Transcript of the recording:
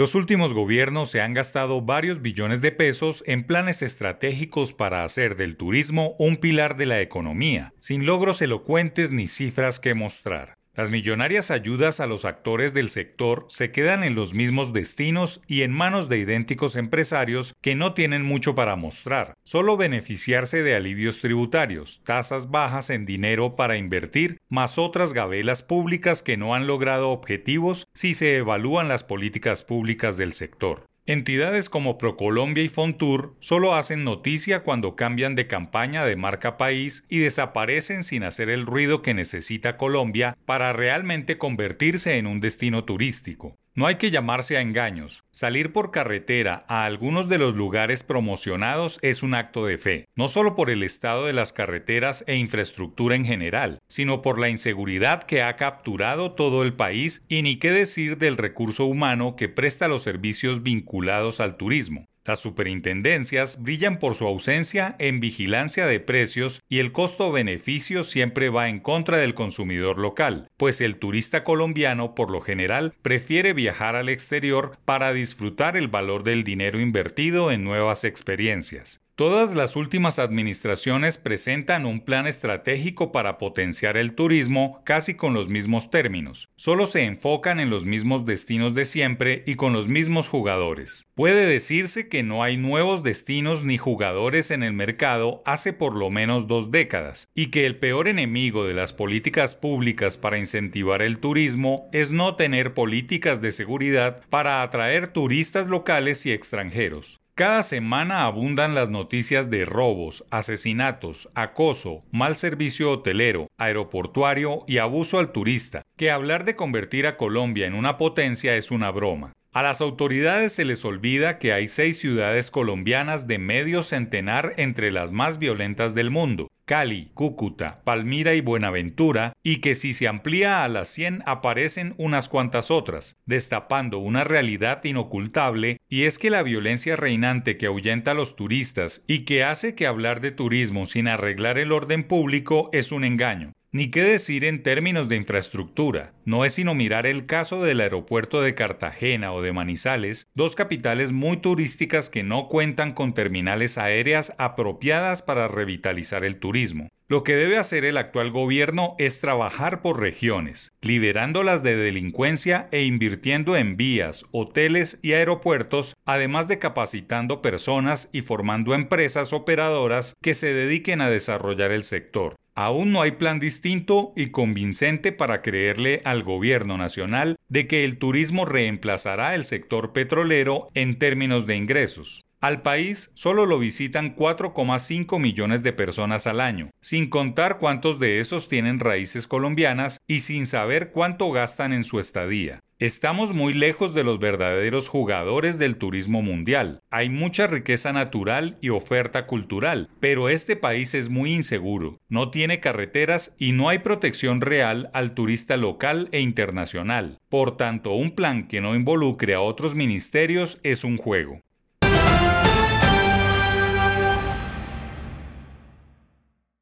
Los últimos gobiernos se han gastado varios billones de pesos en planes estratégicos para hacer del turismo un pilar de la economía, sin logros elocuentes ni cifras que mostrar. Las millonarias ayudas a los actores del sector se quedan en los mismos destinos y en manos de idénticos empresarios que no tienen mucho para mostrar, solo beneficiarse de alivios tributarios, tasas bajas en dinero para invertir, más otras gabelas públicas que no han logrado objetivos si se evalúan las políticas públicas del sector. Entidades como Procolombia y Fontour solo hacen noticia cuando cambian de campaña de marca país y desaparecen sin hacer el ruido que necesita Colombia para realmente convertirse en un destino turístico. No hay que llamarse a engaños. Salir por carretera a algunos de los lugares promocionados es un acto de fe, no solo por el estado de las carreteras e infraestructura en general, sino por la inseguridad que ha capturado todo el país y ni qué decir del recurso humano que presta los servicios vinculados al turismo. Las superintendencias brillan por su ausencia en vigilancia de precios y el costo-beneficio siempre va en contra del consumidor local, pues el turista colombiano por lo general prefiere viajar al exterior para disfrutar el valor del dinero invertido en nuevas experiencias. Todas las últimas administraciones presentan un plan estratégico para potenciar el turismo casi con los mismos términos. Solo se enfocan en los mismos destinos de siempre y con los mismos jugadores. Puede decirse que no hay nuevos destinos ni jugadores en el mercado hace por lo menos dos décadas, y que el peor enemigo de las políticas públicas para incentivar el turismo es no tener políticas de seguridad para atraer turistas locales y extranjeros. Cada semana abundan las noticias de robos, asesinatos, acoso, mal servicio hotelero, aeroportuario y abuso al turista, que hablar de convertir a Colombia en una potencia es una broma. A las autoridades se les olvida que hay seis ciudades colombianas de medio centenar entre las más violentas del mundo, Cali, Cúcuta, Palmira y Buenaventura, y que si se amplía a las 100 aparecen unas cuantas otras, destapando una realidad inocultable, y es que la violencia reinante que ahuyenta a los turistas y que hace que hablar de turismo sin arreglar el orden público es un engaño. Ni qué decir en términos de infraestructura. No es sino mirar el caso del aeropuerto de Cartagena o de Manizales, dos capitales muy turísticas que no cuentan con terminales aéreas apropiadas para revitalizar el turismo. Lo que debe hacer el actual gobierno es trabajar por regiones, liberándolas de delincuencia e invirtiendo en vías, hoteles y aeropuertos, además de capacitando personas y formando empresas operadoras que se dediquen a desarrollar el sector. Aún no hay plan distinto y convincente para creerle al gobierno nacional de que el turismo reemplazará el sector petrolero en términos de ingresos. Al país solo lo visitan 4,5 millones de personas al año, sin contar cuántos de esos tienen raíces colombianas y sin saber cuánto gastan en su estadía. Estamos muy lejos de los verdaderos jugadores del turismo mundial. Hay mucha riqueza natural y oferta cultural, pero este país es muy inseguro, no tiene carreteras y no hay protección real al turista local e internacional. Por tanto, un plan que no involucre a otros ministerios es un juego.